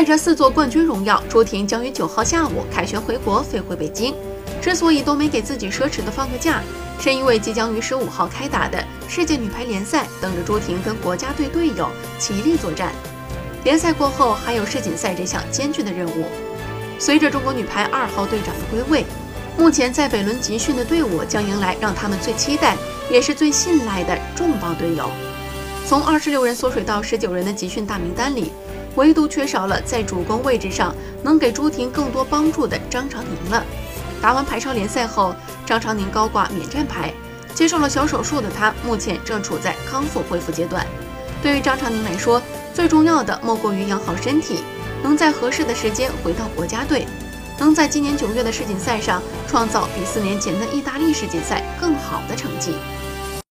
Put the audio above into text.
带着四座冠军荣耀，朱婷将于九号下午凯旋回国，飞回北京。之所以都没给自己奢侈的放个假，是因为即将于十五号开打的世界女排联赛等着朱婷跟国家队队友齐力作战。联赛过后还有世锦赛这项艰巨的任务。随着中国女排二号队长的归位，目前在北仑集训的队伍将迎来让他们最期待也是最信赖的重磅队友。从二十六人缩水到十九人的集训大名单里，唯独缺少了在主攻位置上能给朱婷更多帮助的张常宁了。打完排超联赛后，张常宁高挂免战牌，接受了小手术的他目前正处在康复恢复阶段。对于张常宁来说，最重要的莫过于养好身体，能在合适的时间回到国家队，能在今年九月的世锦赛上创造比四年前的意大利世锦赛更好的成绩。